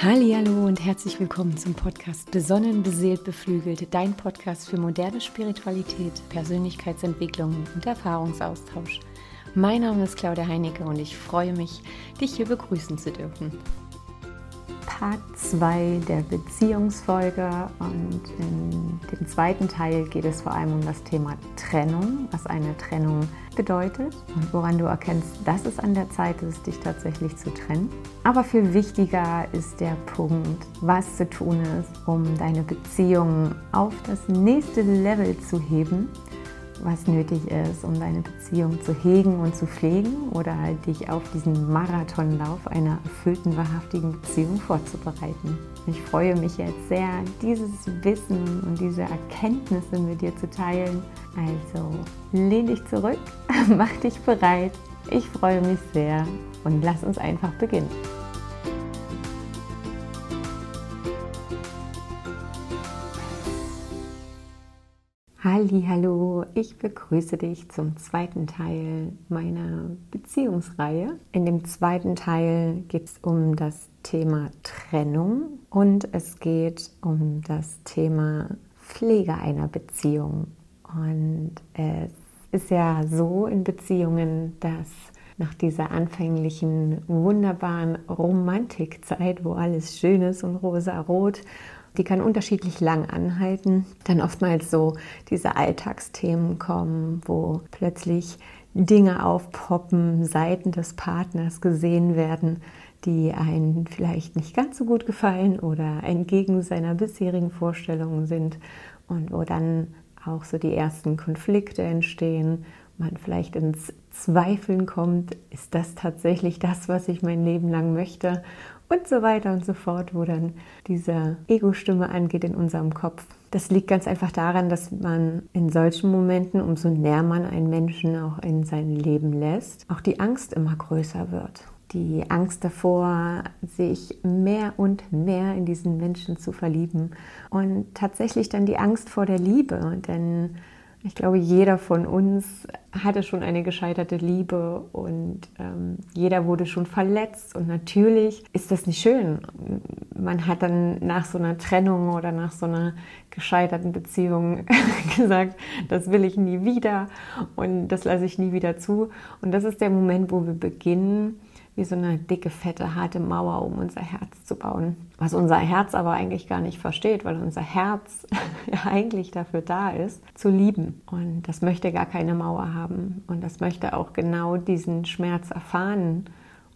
Hallo und herzlich willkommen zum Podcast Besonnen, beseelt, beflügelt, dein Podcast für moderne Spiritualität, Persönlichkeitsentwicklung und Erfahrungsaustausch. Mein Name ist Claudia Heinecke und ich freue mich, dich hier begrüßen zu dürfen. Part 2 der Beziehungsfolge und in dem zweiten Teil geht es vor allem um das Thema Trennung, was eine Trennung bedeutet und woran du erkennst, dass es an der Zeit ist, dich tatsächlich zu trennen. Aber viel wichtiger ist der Punkt, was zu tun ist, um deine Beziehung auf das nächste Level zu heben was nötig ist, um deine Beziehung zu hegen und zu pflegen oder dich auf diesen Marathonlauf einer erfüllten, wahrhaftigen Beziehung vorzubereiten. Ich freue mich jetzt sehr, dieses Wissen und diese Erkenntnisse mit dir zu teilen. Also lehn dich zurück, mach dich bereit. Ich freue mich sehr und lass uns einfach beginnen. Hallo, ich begrüße dich zum zweiten Teil meiner Beziehungsreihe. In dem zweiten Teil geht es um das Thema Trennung und es geht um das Thema Pflege einer Beziehung. Und es ist ja so in Beziehungen, dass nach dieser anfänglichen wunderbaren Romantikzeit, wo alles schön ist und rosa-rot die kann unterschiedlich lang anhalten. Dann oftmals so diese Alltagsthemen kommen, wo plötzlich Dinge aufpoppen, Seiten des Partners gesehen werden, die einen vielleicht nicht ganz so gut gefallen oder entgegen seiner bisherigen Vorstellungen sind und wo dann auch so die ersten Konflikte entstehen, man vielleicht ins Zweifeln kommt, ist das tatsächlich das, was ich mein Leben lang möchte und so weiter und so fort, wo dann diese Ego-Stimme angeht in unserem Kopf. Das liegt ganz einfach daran, dass man in solchen Momenten, umso näher man einen Menschen auch in sein Leben lässt, auch die Angst immer größer wird. Die Angst davor, sich mehr und mehr in diesen Menschen zu verlieben und tatsächlich dann die Angst vor der Liebe, denn ich glaube, jeder von uns hatte schon eine gescheiterte Liebe und ähm, jeder wurde schon verletzt. Und natürlich ist das nicht schön. Man hat dann nach so einer Trennung oder nach so einer gescheiterten Beziehung gesagt, das will ich nie wieder und das lasse ich nie wieder zu. Und das ist der Moment, wo wir beginnen, wie so eine dicke, fette, harte Mauer um unser Herz zu bauen. Was unser Herz aber eigentlich gar nicht versteht, weil unser Herz ja eigentlich dafür da ist, zu lieben. Und das möchte gar keine Mauer haben. Und das möchte auch genau diesen Schmerz erfahren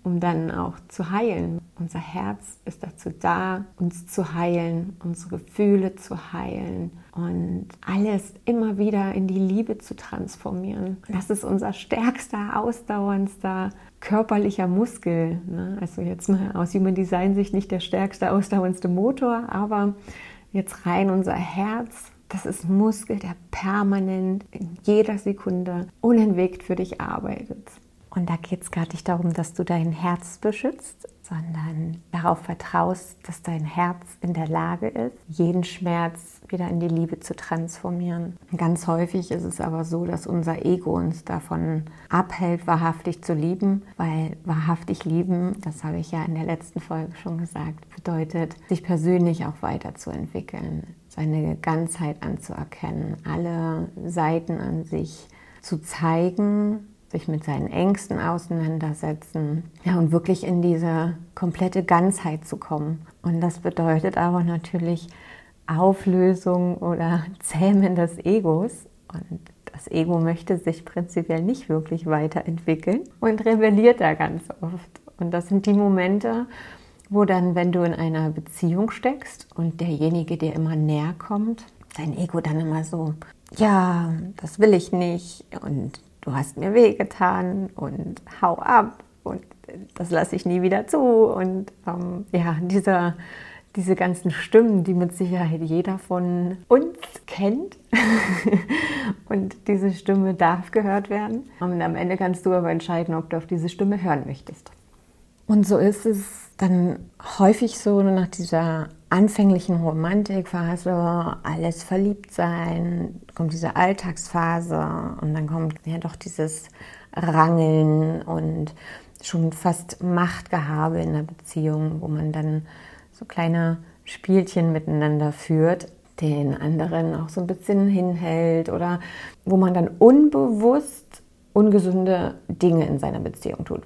um dann auch zu heilen. Unser Herz ist dazu da, uns zu heilen, unsere Gefühle zu heilen und alles immer wieder in die Liebe zu transformieren. Das ist unser stärkster, ausdauerndster körperlicher Muskel. Ne? Also jetzt mal aus Human Design Sicht nicht der stärkste, ausdauerndste Motor, aber jetzt rein unser Herz. Das ist Muskel, der permanent in jeder Sekunde unentwegt für dich arbeitet. Und da geht es gar nicht darum, dass du dein Herz beschützt, sondern darauf vertraust, dass dein Herz in der Lage ist, jeden Schmerz wieder in die Liebe zu transformieren. Ganz häufig ist es aber so, dass unser Ego uns davon abhält, wahrhaftig zu lieben, weil wahrhaftig lieben, das habe ich ja in der letzten Folge schon gesagt, bedeutet, sich persönlich auch weiterzuentwickeln, seine Ganzheit anzuerkennen, alle Seiten an sich zu zeigen sich mit seinen Ängsten auseinandersetzen ja, und wirklich in diese komplette Ganzheit zu kommen. Und das bedeutet aber natürlich Auflösung oder Zähmen des Egos. Und das Ego möchte sich prinzipiell nicht wirklich weiterentwickeln und rebelliert da ganz oft. Und das sind die Momente, wo dann, wenn du in einer Beziehung steckst und derjenige dir immer näher kommt, dein Ego dann immer so, ja, das will ich nicht und du hast mir wehgetan und hau ab und das lasse ich nie wieder zu. Und ähm, ja, dieser, diese ganzen Stimmen, die mit Sicherheit jeder von uns kennt. und diese Stimme darf gehört werden. Und am Ende kannst du aber entscheiden, ob du auf diese Stimme hören möchtest. Und so ist es dann häufig so nach dieser anfänglichen Romantikphase, alles verliebt sein, kommt diese Alltagsphase und dann kommt ja doch dieses Rangeln und schon fast Machtgehabe in der Beziehung, wo man dann so kleine Spielchen miteinander führt, den anderen auch so ein bisschen hinhält oder wo man dann unbewusst ungesunde Dinge in seiner Beziehung tut.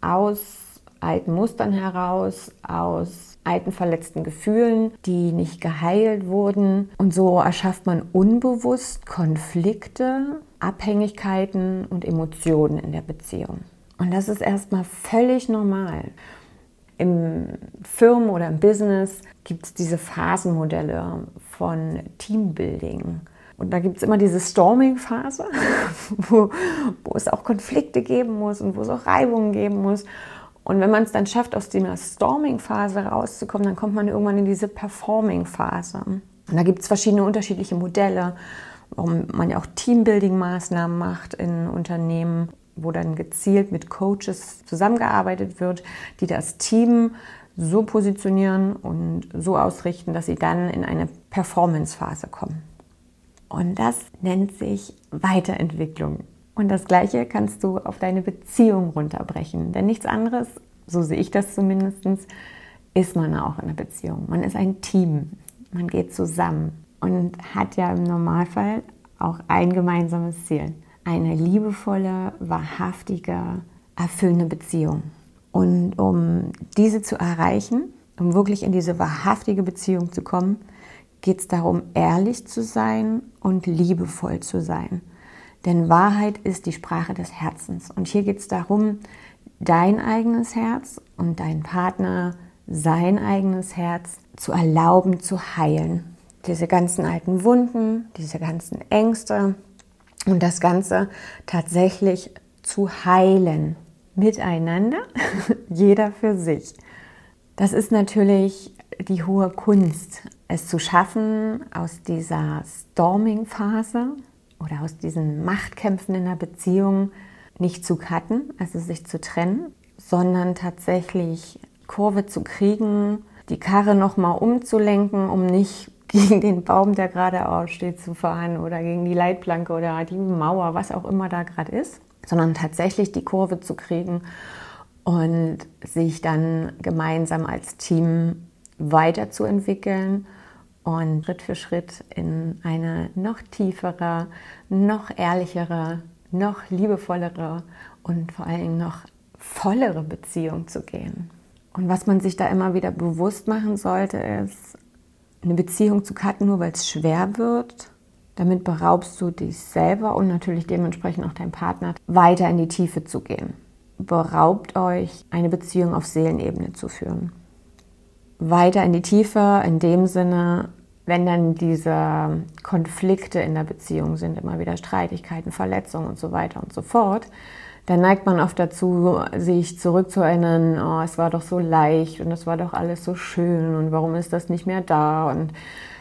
Aus alten Mustern heraus, aus alten verletzten Gefühlen, die nicht geheilt wurden. Und so erschafft man unbewusst Konflikte, Abhängigkeiten und Emotionen in der Beziehung. Und das ist erstmal völlig normal. Im Firmen oder im Business gibt es diese Phasenmodelle von Teambuilding. Und da gibt es immer diese Storming-Phase, wo, wo es auch Konflikte geben muss und wo es auch Reibungen geben muss. Und wenn man es dann schafft, aus dieser Storming-Phase rauszukommen, dann kommt man irgendwann in diese Performing-Phase. Und da gibt es verschiedene unterschiedliche Modelle, warum man ja auch Teambuilding-Maßnahmen macht in Unternehmen, wo dann gezielt mit Coaches zusammengearbeitet wird, die das Team so positionieren und so ausrichten, dass sie dann in eine Performance-Phase kommen. Und das nennt sich Weiterentwicklung. Und das Gleiche kannst du auf deine Beziehung runterbrechen. Denn nichts anderes, so sehe ich das zumindest, ist man auch in einer Beziehung. Man ist ein Team. Man geht zusammen und hat ja im Normalfall auch ein gemeinsames Ziel. Eine liebevolle, wahrhaftige, erfüllende Beziehung. Und um diese zu erreichen, um wirklich in diese wahrhaftige Beziehung zu kommen, geht es darum, ehrlich zu sein und liebevoll zu sein. Denn Wahrheit ist die Sprache des Herzens. Und hier geht es darum, dein eigenes Herz und dein Partner sein eigenes Herz zu erlauben zu heilen. Diese ganzen alten Wunden, diese ganzen Ängste und das Ganze tatsächlich zu heilen. Miteinander, jeder für sich. Das ist natürlich die hohe Kunst, es zu schaffen, aus dieser Storming-Phase oder aus diesen Machtkämpfen in der Beziehung nicht zu cutten, also sich zu trennen, sondern tatsächlich Kurve zu kriegen, die Karre nochmal umzulenken, um nicht gegen den Baum, der gerade aussteht, zu fahren oder gegen die Leitplanke oder die Mauer, was auch immer da gerade ist, sondern tatsächlich die Kurve zu kriegen und sich dann gemeinsam als Team weiterzuentwickeln und Schritt für Schritt in eine noch tiefere, noch ehrlichere, noch liebevollere und vor Dingen noch vollere Beziehung zu gehen. Und was man sich da immer wieder bewusst machen sollte, ist, eine Beziehung zu cutten, nur weil es schwer wird. Damit beraubst du dich selber und natürlich dementsprechend auch deinen Partner, weiter in die Tiefe zu gehen. Beraubt euch, eine Beziehung auf Seelenebene zu führen weiter in die Tiefe, in dem Sinne, wenn dann diese Konflikte in der Beziehung sind, immer wieder Streitigkeiten, Verletzungen und so weiter und so fort, dann neigt man oft dazu, sich zurückzuerinnern, oh, es war doch so leicht und es war doch alles so schön und warum ist das nicht mehr da und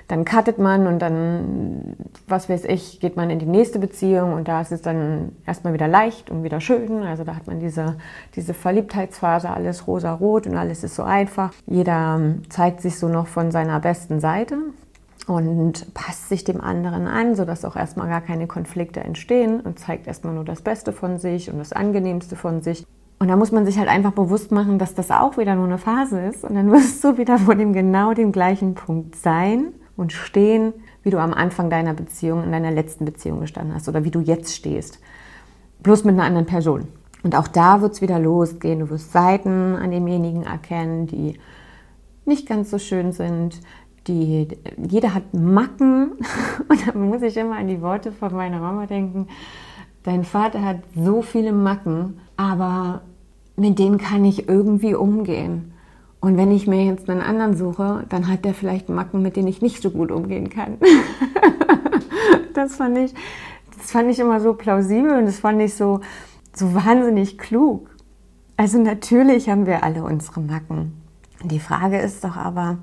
dann cuttet man und dann, was weiß ich, geht man in die nächste Beziehung und da ist es dann erstmal wieder leicht und wieder schön. Also da hat man diese, diese Verliebtheitsphase, alles rosa-rot und alles ist so einfach. Jeder zeigt sich so noch von seiner besten Seite und passt sich dem anderen an, sodass auch erstmal gar keine Konflikte entstehen und zeigt erstmal nur das Beste von sich und das Angenehmste von sich. Und da muss man sich halt einfach bewusst machen, dass das auch wieder nur eine Phase ist und dann wirst du wieder vor dem genau dem gleichen Punkt sein und stehen, wie du am Anfang deiner Beziehung, in deiner letzten Beziehung gestanden hast oder wie du jetzt stehst. Bloß mit einer anderen Person. Und auch da wird es wieder losgehen. Du wirst Seiten an demjenigen erkennen, die nicht ganz so schön sind. Die, jeder hat Macken. Und da muss ich immer an die Worte von meiner Mama denken. Dein Vater hat so viele Macken, aber mit denen kann ich irgendwie umgehen. Und wenn ich mir jetzt einen anderen suche, dann hat der vielleicht Macken, mit denen ich nicht so gut umgehen kann. das fand ich, das fand ich immer so plausibel und das fand ich so, so wahnsinnig klug. Also natürlich haben wir alle unsere Macken. Die Frage ist doch aber,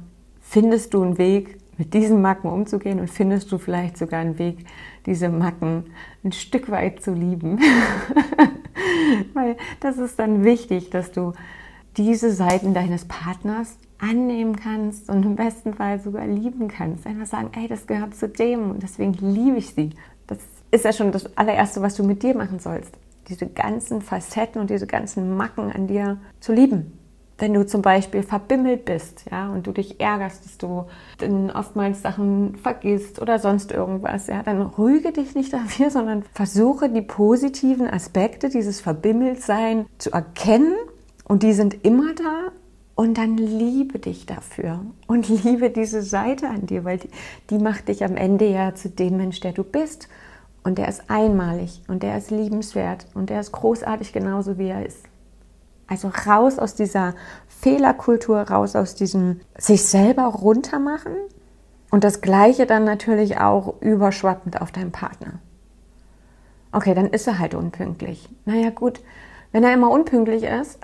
findest du einen Weg, mit diesen Macken umzugehen und findest du vielleicht sogar einen Weg, diese Macken ein Stück weit zu lieben? Weil das ist dann wichtig, dass du diese Seiten deines Partners annehmen kannst und im besten Fall sogar lieben kannst. Einfach sagen, ey, das gehört zu dem und deswegen liebe ich sie. Das ist ja schon das allererste, was du mit dir machen sollst. Diese ganzen Facetten und diese ganzen Macken an dir zu lieben. Wenn du zum Beispiel verbimmelt bist, ja, und du dich ärgerst, dass du dann oftmals Sachen vergisst oder sonst irgendwas, ja, dann rüge dich nicht dafür, sondern versuche die positiven Aspekte dieses Verbimmeltsein zu erkennen. Und die sind immer da. Und dann liebe dich dafür. Und liebe diese Seite an dir, weil die, die macht dich am Ende ja zu dem Mensch, der du bist. Und der ist einmalig. Und der ist liebenswert. Und der ist großartig genauso wie er ist. Also raus aus dieser Fehlerkultur, raus aus diesem sich selber runtermachen und das Gleiche dann natürlich auch überschwappend auf deinen Partner. Okay, dann ist er halt unpünktlich. Naja gut, wenn er immer unpünktlich ist,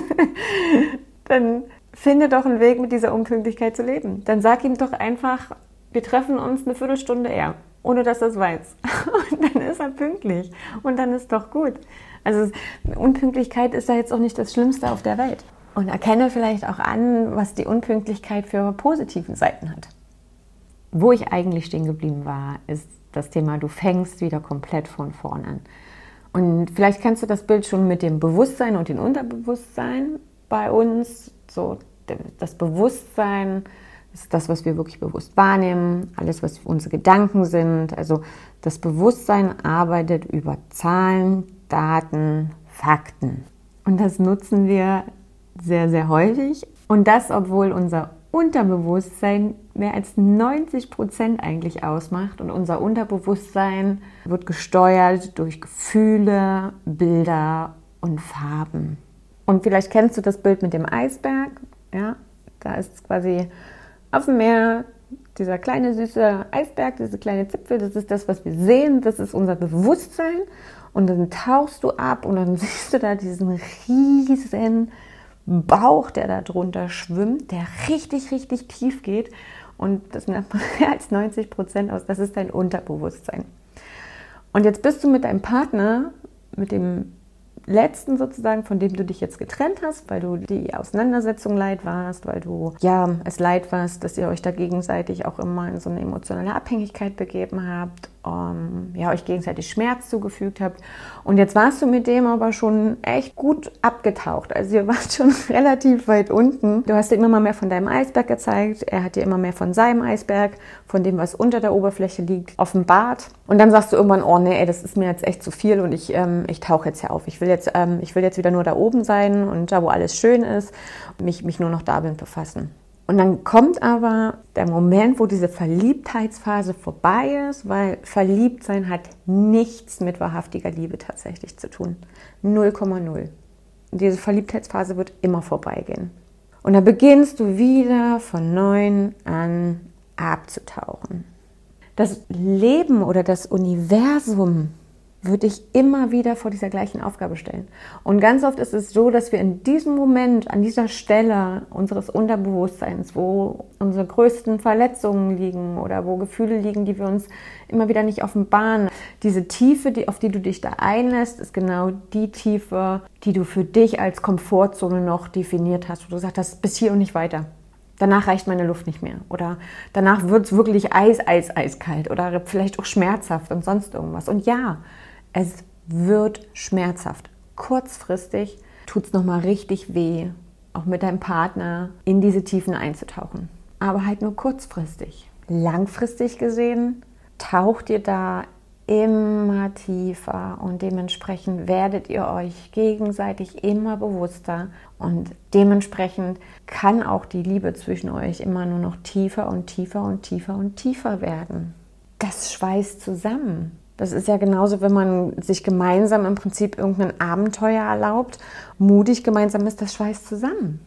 dann finde doch einen Weg, mit dieser Unpünktlichkeit zu leben. Dann sag ihm doch einfach, wir treffen uns eine Viertelstunde eher, ohne dass er es weiß. Und dann ist er pünktlich. Und dann ist doch gut. Also Unpünktlichkeit ist ja jetzt auch nicht das Schlimmste auf der Welt. Und erkenne vielleicht auch an, was die Unpünktlichkeit für positiven Seiten hat. Wo ich eigentlich stehen geblieben war, ist das Thema, du fängst wieder komplett von vorn an. Und vielleicht kennst du das Bild schon mit dem Bewusstsein und dem Unterbewusstsein bei uns. So, das Bewusstsein ist das, was wir wirklich bewusst wahrnehmen, alles, was unsere Gedanken sind. Also das Bewusstsein arbeitet über Zahlen, Daten, Fakten. Und das nutzen wir sehr, sehr häufig. Und das, obwohl unser Unterbewusstsein mehr als 90 Prozent eigentlich ausmacht. Und unser Unterbewusstsein wird gesteuert durch Gefühle, Bilder und Farben. Und vielleicht kennst du das Bild mit dem Eisberg. Ja, da ist quasi auf dem Meer dieser kleine süße Eisberg, diese kleine Zipfel. Das ist das, was wir sehen. Das ist unser Bewusstsein. Und dann tauchst du ab und dann siehst du da diesen riesen Bauch, der da drunter schwimmt, der richtig, richtig tief geht. Und das macht mehr als 90 Prozent aus. Das ist dein Unterbewusstsein. Und jetzt bist du mit deinem Partner, mit dem letzten sozusagen, von dem du dich jetzt getrennt hast, weil du die Auseinandersetzung leid warst, weil du ja es leid warst, dass ihr euch da gegenseitig auch immer in so eine emotionale Abhängigkeit begeben habt, um, ja, euch gegenseitig Schmerz zugefügt habt. Und jetzt warst du mit dem aber schon echt gut abgetaucht. Also ihr wart schon relativ weit unten. Du hast dir immer mal mehr von deinem Eisberg gezeigt, er hat dir immer mehr von seinem Eisberg, von dem, was unter der Oberfläche liegt, offenbart. Und dann sagst du irgendwann, oh nee, ey, das ist mir jetzt echt zu viel und ich, ähm, ich tauche jetzt hier auf. Ich will jetzt, ähm, ich will jetzt wieder nur da oben sein und da, wo alles schön ist, mich, mich nur noch damit befassen. Und dann kommt aber der Moment, wo diese Verliebtheitsphase vorbei ist, weil Verliebtsein hat nichts mit wahrhaftiger Liebe tatsächlich zu tun. 0,0. Diese Verliebtheitsphase wird immer vorbeigehen. Und dann beginnst du wieder von neuem an abzutauchen. Das Leben oder das Universum würde ich immer wieder vor dieser gleichen Aufgabe stellen. Und ganz oft ist es so, dass wir in diesem Moment, an dieser Stelle unseres Unterbewusstseins, wo unsere größten Verletzungen liegen oder wo Gefühle liegen, die wir uns immer wieder nicht offenbaren, diese Tiefe, die, auf die du dich da einlässt, ist genau die Tiefe, die du für dich als Komfortzone noch definiert hast, wo du gesagt hast, bis hier und nicht weiter. Danach reicht meine Luft nicht mehr. Oder danach wird es wirklich eis, eis, eiskalt oder vielleicht auch schmerzhaft und sonst irgendwas. Und ja, es wird schmerzhaft. Kurzfristig tut es nochmal richtig weh, auch mit deinem Partner in diese Tiefen einzutauchen. Aber halt nur kurzfristig. Langfristig gesehen taucht ihr da immer tiefer und dementsprechend werdet ihr euch gegenseitig immer bewusster und dementsprechend kann auch die Liebe zwischen euch immer nur noch tiefer und tiefer und tiefer und tiefer werden. Das schweißt zusammen. Das ist ja genauso, wenn man sich gemeinsam im Prinzip irgendein Abenteuer erlaubt. Mutig gemeinsam ist das Schweiß zusammen.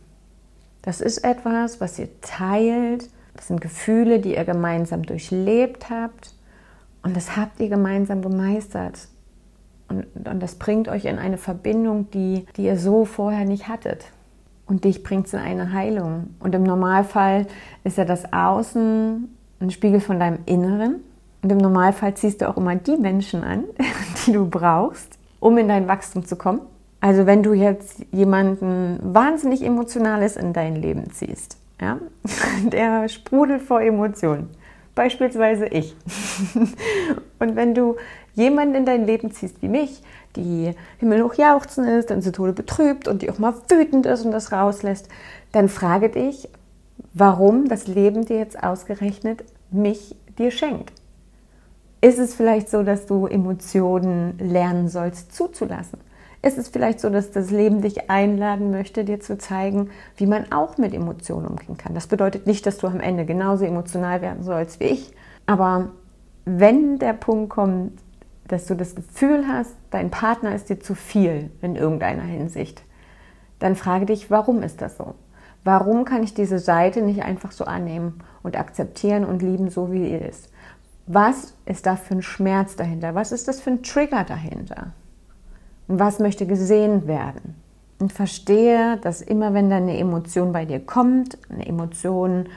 Das ist etwas, was ihr teilt. Das sind Gefühle, die ihr gemeinsam durchlebt habt. Und das habt ihr gemeinsam bemeistert. Und, und das bringt euch in eine Verbindung, die, die ihr so vorher nicht hattet. Und dich bringt es in eine Heilung. Und im Normalfall ist ja das Außen ein Spiegel von deinem Inneren. Und im Normalfall ziehst du auch immer die Menschen an, die du brauchst, um in dein Wachstum zu kommen. Also wenn du jetzt jemanden wahnsinnig Emotionales in dein Leben ziehst, ja, der sprudelt vor Emotionen, Beispielsweise ich. und wenn du jemanden in dein Leben ziehst wie mich, die himmelhoch jauchzen ist, dann zu Tode betrübt und die auch mal wütend ist und das rauslässt, dann frage dich, warum das Leben dir jetzt ausgerechnet mich dir schenkt. Ist es vielleicht so, dass du Emotionen lernen sollst zuzulassen? Ist es vielleicht so, dass das Leben dich einladen möchte, dir zu zeigen, wie man auch mit Emotionen umgehen kann? Das bedeutet nicht, dass du am Ende genauso emotional werden sollst wie ich. Aber wenn der Punkt kommt, dass du das Gefühl hast, dein Partner ist dir zu viel in irgendeiner Hinsicht, dann frage dich, warum ist das so? Warum kann ich diese Seite nicht einfach so annehmen und akzeptieren und lieben, so wie sie ist? Was ist da für ein Schmerz dahinter? Was ist das für ein Trigger dahinter? Und was möchte gesehen werden? Und verstehe, dass immer wenn da eine Emotion bei dir kommt, eine Emotion,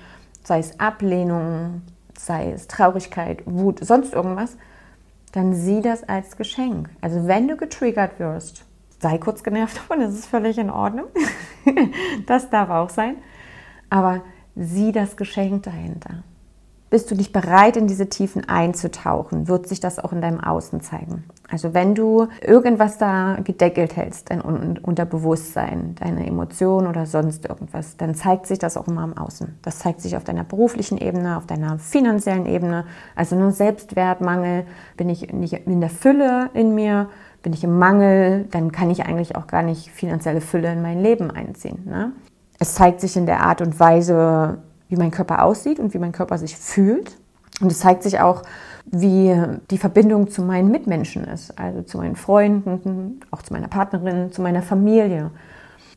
sei es Ablehnung, sei es Traurigkeit, Wut, sonst irgendwas, dann sieh das als Geschenk. Also wenn du getriggert wirst, sei kurz genervt davon, das ist völlig in Ordnung. das darf auch sein. Aber sieh das Geschenk dahinter. Bist du nicht bereit, in diese Tiefen einzutauchen, wird sich das auch in deinem Außen zeigen. Also wenn du irgendwas da gedeckelt hältst, dein Unterbewusstsein, deine Emotionen oder sonst irgendwas, dann zeigt sich das auch immer im Außen. Das zeigt sich auf deiner beruflichen Ebene, auf deiner finanziellen Ebene. Also nur Selbstwertmangel, bin ich nicht in der Fülle in mir, bin ich im Mangel, dann kann ich eigentlich auch gar nicht finanzielle Fülle in mein Leben einziehen. Ne? Es zeigt sich in der Art und Weise, wie mein Körper aussieht und wie mein Körper sich fühlt. Und es zeigt sich auch, wie die Verbindung zu meinen Mitmenschen ist, also zu meinen Freunden, auch zu meiner Partnerin, zu meiner Familie.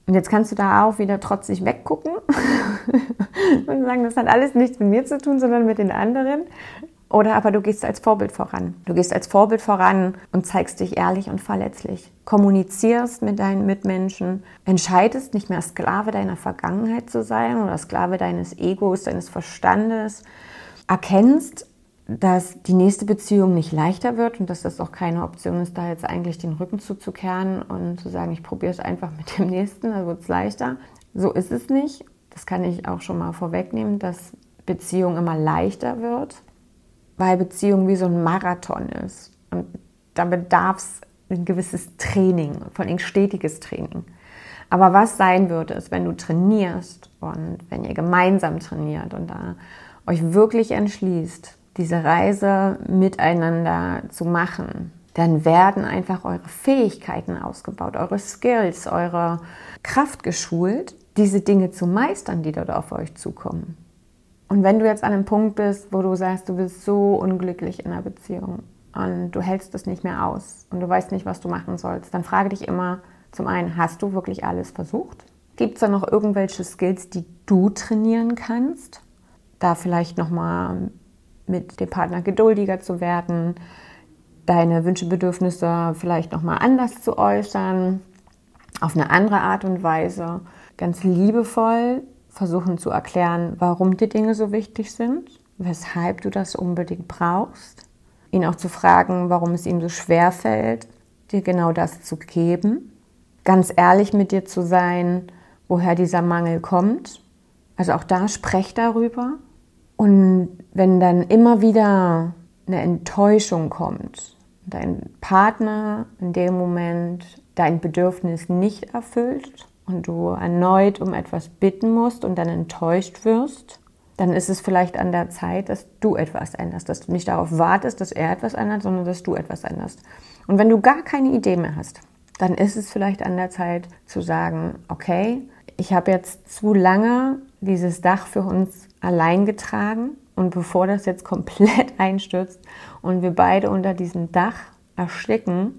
Und jetzt kannst du da auch wieder trotzig weggucken und sagen, das hat alles nichts mit mir zu tun, sondern mit den anderen. Oder aber du gehst als Vorbild voran. Du gehst als Vorbild voran und zeigst dich ehrlich und verletzlich. Kommunizierst mit deinen Mitmenschen, entscheidest nicht mehr Sklave deiner Vergangenheit zu sein oder Sklave deines Egos, deines Verstandes. Erkennst, dass die nächste Beziehung nicht leichter wird und dass das auch keine Option ist, da jetzt eigentlich den Rücken zuzukehren und zu sagen, ich probiere es einfach mit dem nächsten, dann wird es leichter. So ist es nicht. Das kann ich auch schon mal vorwegnehmen, dass Beziehung immer leichter wird weil Beziehung wie so ein Marathon ist. Und da bedarf es ein gewisses Training, vor allem stetiges Training. Aber was sein würde, ist, wenn du trainierst und wenn ihr gemeinsam trainiert und da euch wirklich entschließt, diese Reise miteinander zu machen, dann werden einfach eure Fähigkeiten ausgebaut, eure Skills, eure Kraft geschult, diese Dinge zu meistern, die dort auf euch zukommen. Und wenn du jetzt an einem Punkt bist, wo du sagst, du bist so unglücklich in einer Beziehung und du hältst es nicht mehr aus und du weißt nicht, was du machen sollst, dann frage dich immer zum einen, hast du wirklich alles versucht? Gibt es da noch irgendwelche Skills, die du trainieren kannst? Da vielleicht nochmal mit dem Partner geduldiger zu werden, deine Wünsche, Bedürfnisse vielleicht nochmal anders zu äußern, auf eine andere Art und Weise, ganz liebevoll versuchen zu erklären, warum die Dinge so wichtig sind, weshalb du das unbedingt brauchst. Ihn auch zu fragen, warum es ihm so schwer fällt, dir genau das zu geben. Ganz ehrlich mit dir zu sein, woher dieser Mangel kommt. Also auch da sprech darüber. Und wenn dann immer wieder eine Enttäuschung kommt, dein Partner in dem Moment dein Bedürfnis nicht erfüllt, und du erneut um etwas bitten musst und dann enttäuscht wirst, dann ist es vielleicht an der Zeit, dass du etwas änderst, dass du nicht darauf wartest, dass er etwas ändert, sondern dass du etwas änderst. Und wenn du gar keine Idee mehr hast, dann ist es vielleicht an der Zeit zu sagen, okay, ich habe jetzt zu lange dieses Dach für uns allein getragen und bevor das jetzt komplett einstürzt und wir beide unter diesem Dach ersticken,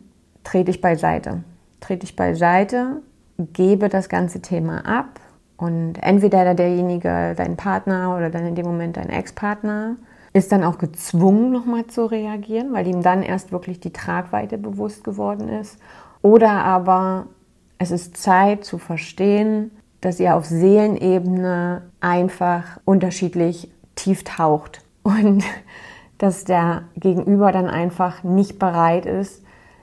trete ich beiseite. Trete ich beiseite gebe das ganze Thema ab und entweder derjenige, dein Partner oder dann in dem Moment dein Ex-Partner, ist dann auch gezwungen, nochmal zu reagieren, weil ihm dann erst wirklich die Tragweite bewusst geworden ist. Oder aber es ist Zeit zu verstehen, dass ihr auf Seelenebene einfach unterschiedlich tief taucht und dass der Gegenüber dann einfach nicht bereit ist,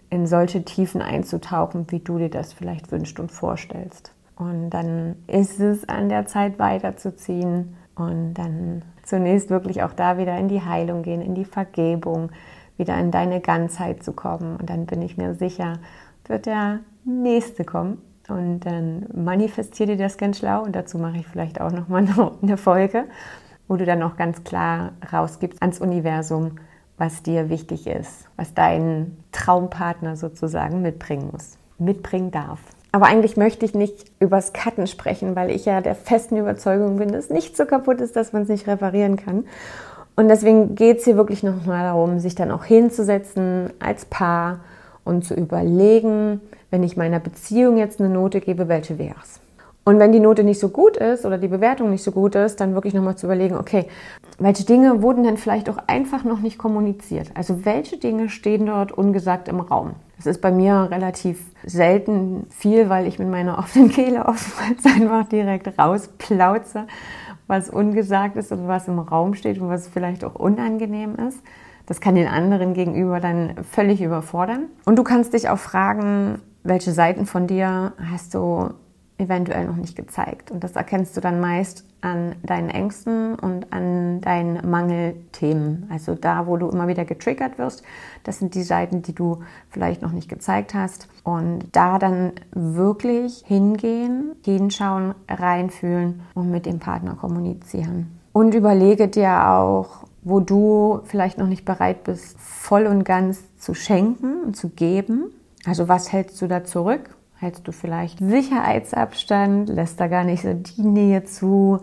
in solche Tiefen einzutauchen, wie du dir das vielleicht wünschst und vorstellst. Und dann ist es an der Zeit weiterzuziehen und dann zunächst wirklich auch da wieder in die Heilung gehen, in die Vergebung, wieder in deine Ganzheit zu kommen. Und dann bin ich mir sicher, wird der nächste kommen. Und dann manifestiere dir das ganz schlau. Und dazu mache ich vielleicht auch nochmal eine Folge, wo du dann auch ganz klar rausgibst ans Universum, was dir wichtig ist, was dein Traumpartner sozusagen mitbringen muss, mitbringen darf. Aber eigentlich möchte ich nicht übers Cutten sprechen, weil ich ja der festen Überzeugung bin, dass nichts so kaputt ist, dass man es nicht reparieren kann. Und deswegen geht es hier wirklich nochmal darum, sich dann auch hinzusetzen als Paar und zu überlegen, wenn ich meiner Beziehung jetzt eine Note gebe, welche wäre es? Und wenn die Note nicht so gut ist oder die Bewertung nicht so gut ist, dann wirklich nochmal zu überlegen, okay, welche Dinge wurden denn vielleicht auch einfach noch nicht kommuniziert? Also welche Dinge stehen dort ungesagt im Raum? Das ist bei mir relativ selten viel, weil ich mit meiner offenen Kehle oftmals einfach direkt rausplauze, was ungesagt ist und was im Raum steht und was vielleicht auch unangenehm ist. Das kann den anderen gegenüber dann völlig überfordern. Und du kannst dich auch fragen, welche Seiten von dir hast du eventuell noch nicht gezeigt. Und das erkennst du dann meist an deinen Ängsten und an deinen Mangelthemen. Also da, wo du immer wieder getriggert wirst, das sind die Seiten, die du vielleicht noch nicht gezeigt hast. Und da dann wirklich hingehen, hinschauen, reinfühlen und mit dem Partner kommunizieren. Und überlege dir auch, wo du vielleicht noch nicht bereit bist, voll und ganz zu schenken und zu geben. Also was hältst du da zurück? Hältst du vielleicht Sicherheitsabstand, lässt da gar nicht so die Nähe zu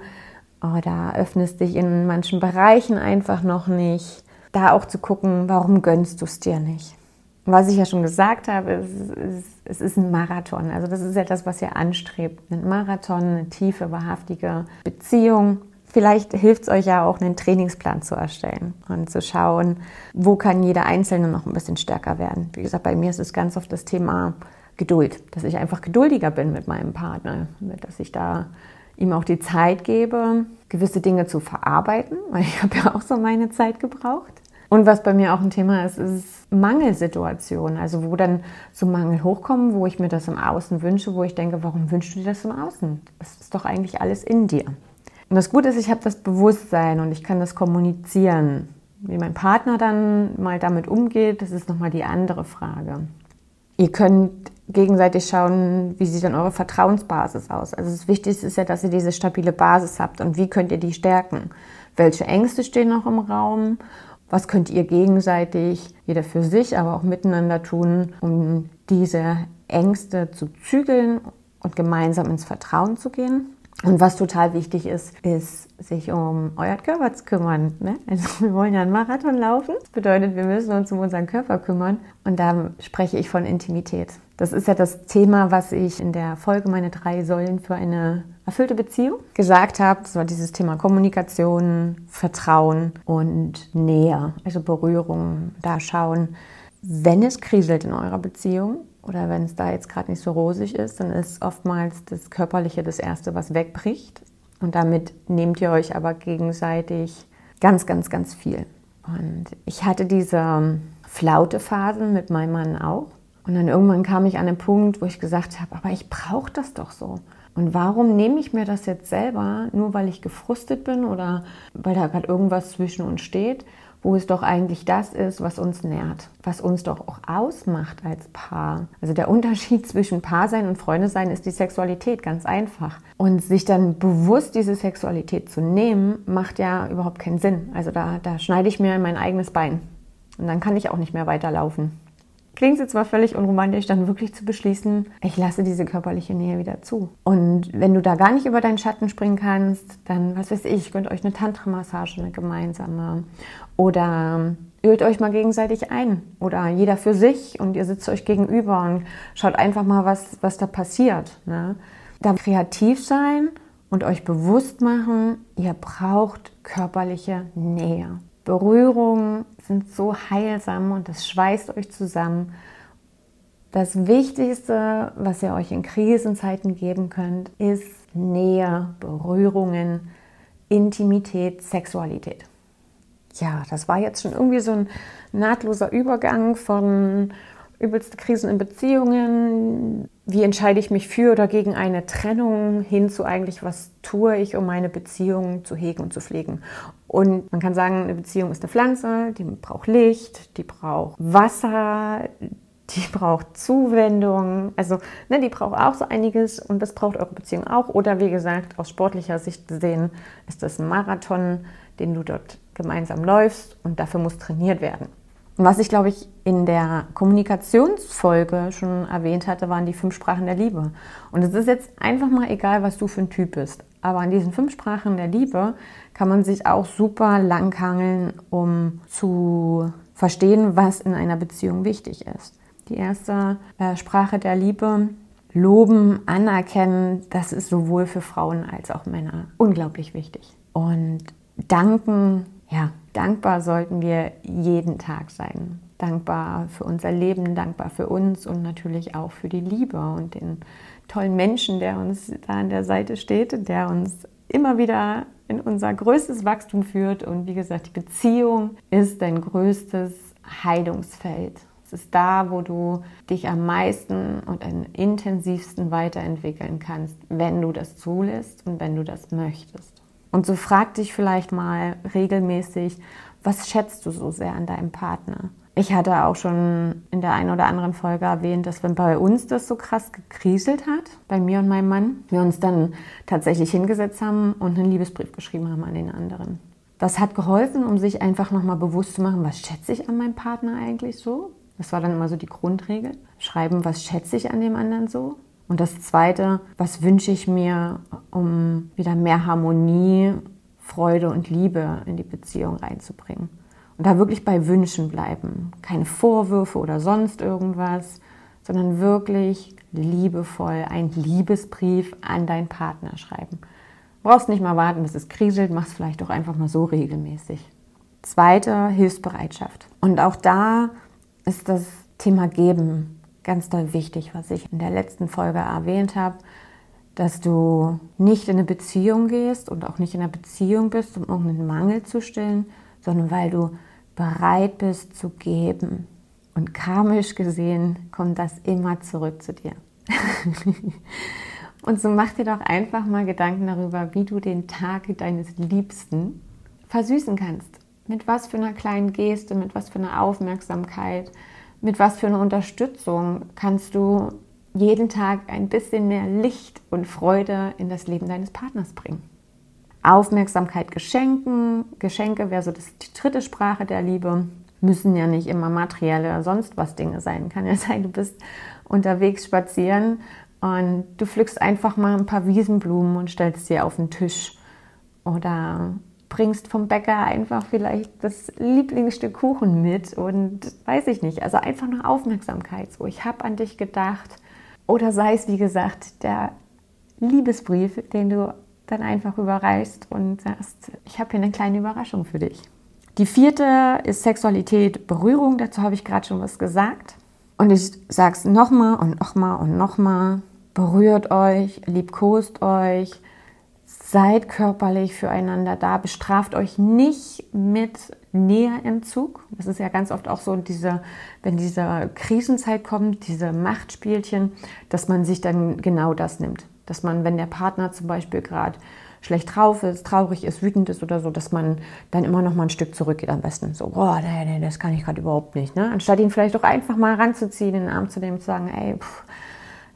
oder öffnest dich in manchen Bereichen einfach noch nicht. Da auch zu gucken, warum gönnst du es dir nicht? Was ich ja schon gesagt habe, es ist, es ist ein Marathon. Also das ist etwas, was ihr anstrebt. Ein Marathon, eine tiefe, wahrhaftige Beziehung. Vielleicht hilft es euch ja auch, einen Trainingsplan zu erstellen und zu schauen, wo kann jeder Einzelne noch ein bisschen stärker werden. Wie gesagt, bei mir ist es ganz oft das Thema Geduld, dass ich einfach geduldiger bin mit meinem Partner, dass ich da ihm auch die Zeit gebe, gewisse Dinge zu verarbeiten, weil ich habe ja auch so meine Zeit gebraucht. Und was bei mir auch ein Thema ist, ist Mangelsituationen, also wo dann so Mangel hochkommen, wo ich mir das im Außen wünsche, wo ich denke, warum wünschst du dir das im Außen? Das ist doch eigentlich alles in dir. Und das Gute ist, ich habe das Bewusstsein und ich kann das kommunizieren. Wie mein Partner dann mal damit umgeht, das ist nochmal die andere Frage. Ihr könnt gegenseitig schauen, wie sieht dann eure Vertrauensbasis aus. Also das Wichtigste ist ja, dass ihr diese stabile Basis habt und wie könnt ihr die stärken. Welche Ängste stehen noch im Raum? Was könnt ihr gegenseitig, jeder für sich, aber auch miteinander tun, um diese Ängste zu zügeln und gemeinsam ins Vertrauen zu gehen? Und was total wichtig ist, ist, sich um euer Körper zu kümmern. Ne? Also wir wollen ja einen Marathon laufen. Das bedeutet, wir müssen uns um unseren Körper kümmern. Und da spreche ich von Intimität. Das ist ja das Thema, was ich in der Folge meine drei Säulen für eine erfüllte Beziehung gesagt habe. Das war dieses Thema Kommunikation, Vertrauen und Nähe, also Berührung. Da schauen, wenn es kriselt in eurer Beziehung, oder wenn es da jetzt gerade nicht so rosig ist, dann ist oftmals das Körperliche das Erste, was wegbricht. Und damit nehmt ihr euch aber gegenseitig ganz, ganz, ganz viel. Und ich hatte diese Flaute-Phasen mit meinem Mann auch. Und dann irgendwann kam ich an den Punkt, wo ich gesagt habe, aber ich brauche das doch so. Und warum nehme ich mir das jetzt selber, nur weil ich gefrustet bin oder weil da gerade irgendwas zwischen uns steht? wo es doch eigentlich das ist, was uns nährt, was uns doch auch ausmacht als Paar. Also der Unterschied zwischen Paarsein und Freunde sein ist die Sexualität, ganz einfach. Und sich dann bewusst diese Sexualität zu nehmen, macht ja überhaupt keinen Sinn. Also da, da schneide ich mir mein eigenes Bein. Und dann kann ich auch nicht mehr weiterlaufen. Klingt jetzt zwar völlig unromantisch, dann wirklich zu beschließen, ich lasse diese körperliche Nähe wieder zu. Und wenn du da gar nicht über deinen Schatten springen kannst, dann, was weiß ich, gönnt euch eine Tantra-Massage, eine gemeinsame. Oder ölt euch mal gegenseitig ein. Oder jeder für sich und ihr sitzt euch gegenüber und schaut einfach mal, was, was da passiert. Ne? Da kreativ sein und euch bewusst machen, ihr braucht körperliche Nähe. Berührungen sind so heilsam und das schweißt euch zusammen. Das Wichtigste, was ihr euch in Krisenzeiten geben könnt, ist Nähe, Berührungen, Intimität, Sexualität. Ja, das war jetzt schon irgendwie so ein nahtloser Übergang von übelste Krisen in Beziehungen. Wie entscheide ich mich für oder gegen eine Trennung hin zu eigentlich, was tue ich, um meine Beziehung zu hegen und zu pflegen? Und man kann sagen, eine Beziehung ist eine Pflanze, die braucht Licht, die braucht Wasser, die braucht Zuwendung. Also ne, die braucht auch so einiges und das braucht eure Beziehung auch. Oder wie gesagt, aus sportlicher Sicht gesehen ist das ein Marathon, den du dort gemeinsam läufst und dafür muss trainiert werden. Was ich, glaube ich, in der Kommunikationsfolge schon erwähnt hatte, waren die fünf Sprachen der Liebe. Und es ist jetzt einfach mal egal, was du für ein Typ bist. Aber an diesen fünf Sprachen der Liebe kann man sich auch super langhangeln, um zu verstehen, was in einer Beziehung wichtig ist. Die erste äh, Sprache der Liebe, loben, anerkennen, das ist sowohl für Frauen als auch Männer unglaublich wichtig. Und danken, ja, dankbar sollten wir jeden Tag sein. Dankbar für unser Leben, dankbar für uns und natürlich auch für die Liebe und den tollen Menschen, der uns da an der Seite steht, der uns immer wieder in unser größtes Wachstum führt. Und wie gesagt, die Beziehung ist dein größtes Heilungsfeld. Es ist da, wo du dich am meisten und am intensivsten weiterentwickeln kannst, wenn du das zulässt und wenn du das möchtest. Und so frag dich vielleicht mal regelmäßig, was schätzt du so sehr an deinem Partner? Ich hatte auch schon in der einen oder anderen Folge erwähnt, dass wenn bei uns das so krass gekriselt hat, bei mir und meinem Mann, wir uns dann tatsächlich hingesetzt haben und einen Liebesbrief geschrieben haben an den anderen. Das hat geholfen, um sich einfach nochmal bewusst zu machen, was schätze ich an meinem Partner eigentlich so? Das war dann immer so die Grundregel. Schreiben, was schätze ich an dem anderen so? Und das Zweite, was wünsche ich mir, um wieder mehr Harmonie, Freude und Liebe in die Beziehung reinzubringen? Und da wirklich bei Wünschen bleiben. Keine Vorwürfe oder sonst irgendwas, sondern wirklich liebevoll einen Liebesbrief an deinen Partner schreiben. Du brauchst nicht mal warten, bis es kriselt, mach es vielleicht auch einfach mal so regelmäßig. Zweite, Hilfsbereitschaft. Und auch da ist das Thema Geben ganz doll wichtig, was ich in der letzten Folge erwähnt habe, dass du nicht in eine Beziehung gehst und auch nicht in einer Beziehung bist, um irgendeinen Mangel zu stillen, sondern weil du bereit bist zu geben. Und karmisch gesehen kommt das immer zurück zu dir. und so mach dir doch einfach mal Gedanken darüber, wie du den Tag deines Liebsten versüßen kannst. Mit was für einer kleinen Geste, mit was für einer Aufmerksamkeit, mit was für einer Unterstützung kannst du jeden Tag ein bisschen mehr Licht und Freude in das Leben deines Partners bringen. Aufmerksamkeit geschenken. Geschenke wäre so das, die dritte Sprache der Liebe. Müssen ja nicht immer materielle oder sonst was Dinge sein. Kann ja sein, du bist unterwegs spazieren und du pflückst einfach mal ein paar Wiesenblumen und stellst sie auf den Tisch. Oder bringst vom Bäcker einfach vielleicht das Lieblingsstück Kuchen mit und weiß ich nicht. Also einfach nur Aufmerksamkeit. So, ich habe an dich gedacht. Oder sei es, wie gesagt, der Liebesbrief, den du dann einfach überreichst und sagst, ich habe hier eine kleine Überraschung für dich. Die vierte ist Sexualität, Berührung. Dazu habe ich gerade schon was gesagt. Und ich sage es nochmal und nochmal und nochmal. Berührt euch, liebkost euch, seid körperlich füreinander da, bestraft euch nicht mit Näherentzug. Das ist ja ganz oft auch so, diese, wenn diese Krisenzeit kommt, diese Machtspielchen, dass man sich dann genau das nimmt. Dass man, wenn der Partner zum Beispiel gerade schlecht drauf ist, traurig ist, wütend ist oder so, dass man dann immer noch mal ein Stück zurückgeht am besten. So, boah, nee, nee, das kann ich gerade überhaupt nicht. Ne? Anstatt ihn vielleicht auch einfach mal ranzuziehen, in den Arm zu nehmen und zu sagen, ey,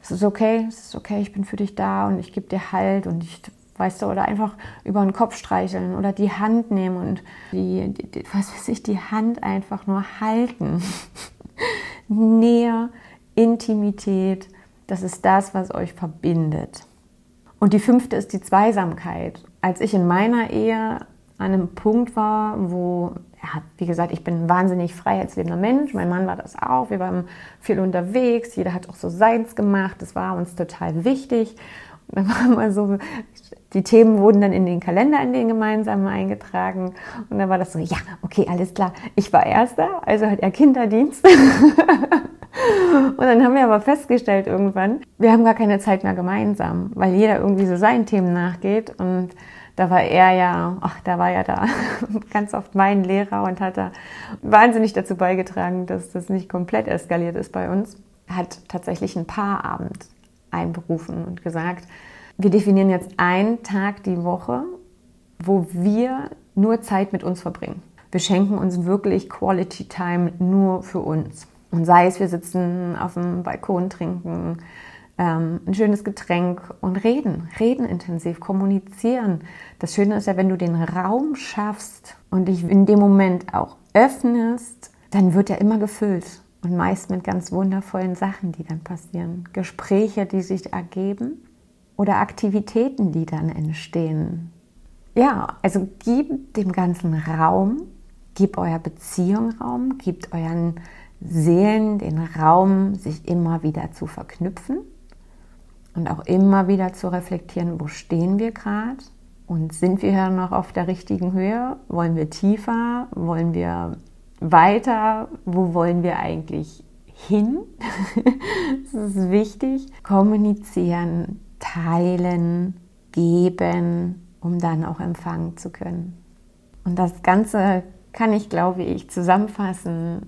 es ist okay, es ist okay, ich bin für dich da und ich gebe dir Halt und ich, weißt du, oder einfach über den Kopf streicheln oder die Hand nehmen und die, die was weiß ich, die Hand einfach nur halten. Nähe, Intimität, das ist das, was euch verbindet. Und die fünfte ist die Zweisamkeit. Als ich in meiner Ehe an einem Punkt war, wo, ja, wie gesagt, ich bin ein wahnsinnig freiheitslebender Mensch, mein Mann war das auch, wir waren viel unterwegs, jeder hat auch so seins gemacht, das war uns total wichtig. Dann war mal so, die Themen wurden dann in den Kalender in den gemeinsamen eingetragen und dann war das so, ja, okay, alles klar, ich war Erster, also hat er Kinderdienst. Und dann haben wir aber festgestellt irgendwann, wir haben gar keine Zeit mehr gemeinsam, weil jeder irgendwie so seinen Themen nachgeht. Und da war er ja, ach, da war ja da ganz oft mein Lehrer und hat da wahnsinnig dazu beigetragen, dass das nicht komplett eskaliert ist bei uns. Hat tatsächlich ein Paarabend einberufen und gesagt, wir definieren jetzt einen Tag die Woche, wo wir nur Zeit mit uns verbringen. Wir schenken uns wirklich Quality Time nur für uns. Und sei es, wir sitzen auf dem Balkon, trinken ähm, ein schönes Getränk und reden, reden intensiv, kommunizieren. Das Schöne ist ja, wenn du den Raum schaffst und dich in dem Moment auch öffnest, dann wird er immer gefüllt. Und meist mit ganz wundervollen Sachen, die dann passieren. Gespräche, die sich ergeben oder Aktivitäten, die dann entstehen. Ja, also gib dem ganzen Raum, gib eurer Beziehung Raum, gebt euren Seelen den Raum, sich immer wieder zu verknüpfen und auch immer wieder zu reflektieren, wo stehen wir gerade und sind wir hier noch auf der richtigen Höhe? Wollen wir tiefer? Wollen wir weiter? Wo wollen wir eigentlich hin? das ist wichtig. Kommunizieren, teilen, geben, um dann auch empfangen zu können. Und das Ganze kann ich, glaube ich, zusammenfassen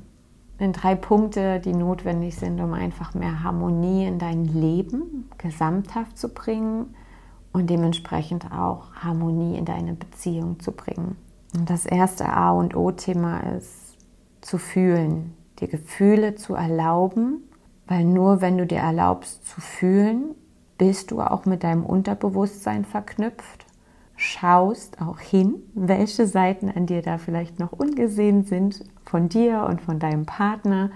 in drei Punkte, die notwendig sind, um einfach mehr Harmonie in dein Leben gesamthaft zu bringen und dementsprechend auch Harmonie in deine Beziehung zu bringen. Und das erste A und O-Thema ist, zu fühlen, die Gefühle zu erlauben, weil nur wenn du dir erlaubst zu fühlen, bist du auch mit deinem Unterbewusstsein verknüpft, schaust auch hin, welche Seiten an dir da vielleicht noch ungesehen sind von dir und von deinem Partner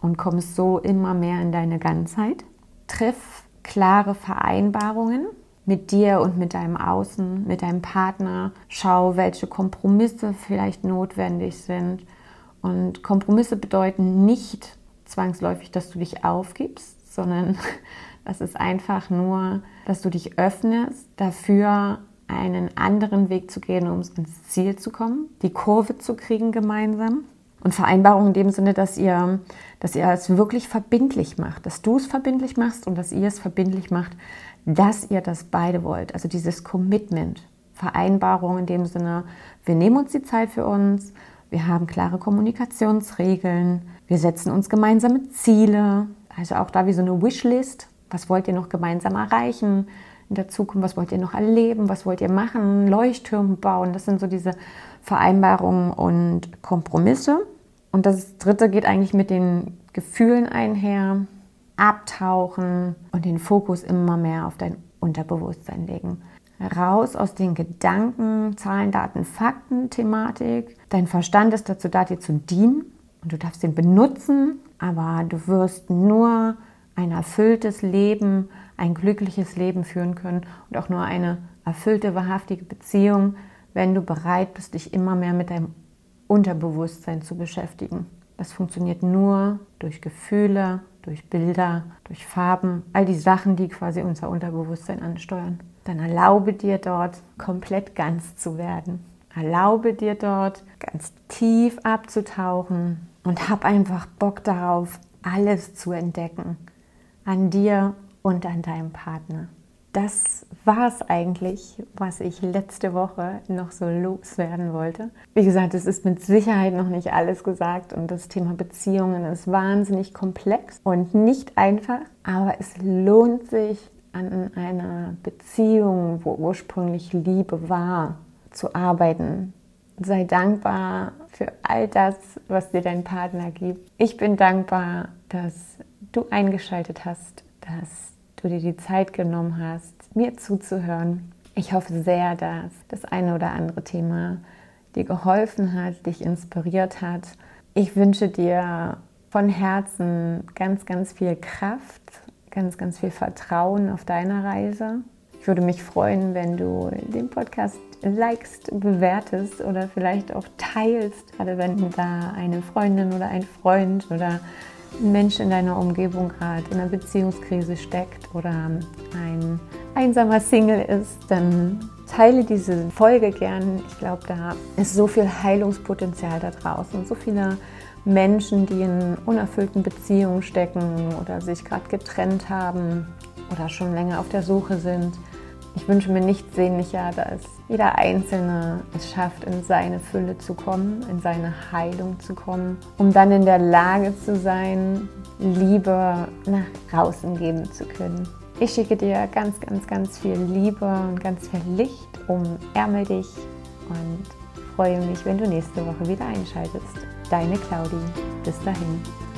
und kommst so immer mehr in deine Ganzheit. Triff klare Vereinbarungen mit dir und mit deinem Außen, mit deinem Partner. Schau, welche Kompromisse vielleicht notwendig sind und Kompromisse bedeuten nicht zwangsläufig, dass du dich aufgibst, sondern das ist einfach nur, dass du dich öffnest dafür, einen anderen Weg zu gehen, um ins Ziel zu kommen, die Kurve zu kriegen gemeinsam. Und Vereinbarung in dem Sinne, dass ihr, dass ihr es wirklich verbindlich macht, dass du es verbindlich machst und dass ihr es verbindlich macht, dass ihr das beide wollt. Also dieses Commitment, Vereinbarung in dem Sinne, wir nehmen uns die Zeit für uns, wir haben klare Kommunikationsregeln. Wir setzen uns gemeinsame Ziele. Also auch da wie so eine Wishlist. Was wollt ihr noch gemeinsam erreichen in der Zukunft? Was wollt ihr noch erleben? Was wollt ihr machen? Leuchttürme bauen. Das sind so diese Vereinbarungen und Kompromisse. Und das dritte geht eigentlich mit den Gefühlen einher. Abtauchen und den Fokus immer mehr auf dein Unterbewusstsein legen raus aus den Gedanken, Zahlen, Daten, Fakten, Thematik. Dein Verstand ist dazu da, dir zu dienen und du darfst ihn benutzen, aber du wirst nur ein erfülltes Leben, ein glückliches Leben führen können und auch nur eine erfüllte, wahrhaftige Beziehung, wenn du bereit bist, dich immer mehr mit deinem Unterbewusstsein zu beschäftigen. Das funktioniert nur durch Gefühle, durch Bilder, durch Farben, all die Sachen, die quasi unser Unterbewusstsein ansteuern dann erlaube dir dort komplett ganz zu werden. Erlaube dir dort ganz tief abzutauchen und hab einfach Bock darauf, alles zu entdecken. An dir und an deinem Partner. Das war es eigentlich, was ich letzte Woche noch so loswerden wollte. Wie gesagt, es ist mit Sicherheit noch nicht alles gesagt und das Thema Beziehungen ist wahnsinnig komplex und nicht einfach, aber es lohnt sich, an einer Beziehung, wo ursprünglich Liebe war, zu arbeiten. Sei dankbar für all das, was dir dein Partner gibt. Ich bin dankbar, dass du eingeschaltet hast, dass du dir die Zeit genommen hast, mir zuzuhören. Ich hoffe sehr, dass das eine oder andere Thema dir geholfen hat, dich inspiriert hat. Ich wünsche dir von Herzen ganz, ganz viel Kraft ganz, ganz viel Vertrauen auf deiner Reise. Ich würde mich freuen, wenn du den Podcast likest, bewertest oder vielleicht auch teilst, gerade wenn da eine Freundin oder ein Freund oder ein Mensch in deiner Umgebung gerade in einer Beziehungskrise steckt oder ein einsamer Single ist, dann teile diese Folge gern. Ich glaube, da ist so viel Heilungspotenzial da draußen, so viele Menschen, die in unerfüllten Beziehungen stecken oder sich gerade getrennt haben oder schon länger auf der Suche sind. Ich wünsche mir nichts sehnlicher, dass jeder Einzelne es schafft, in seine Fülle zu kommen, in seine Heilung zu kommen, um dann in der Lage zu sein, Liebe nach draußen geben zu können. Ich schicke dir ganz, ganz, ganz viel Liebe und ganz viel Licht, umärmel dich und freue mich, wenn du nächste Woche wieder einschaltest. Deine Claudi. Bis dahin.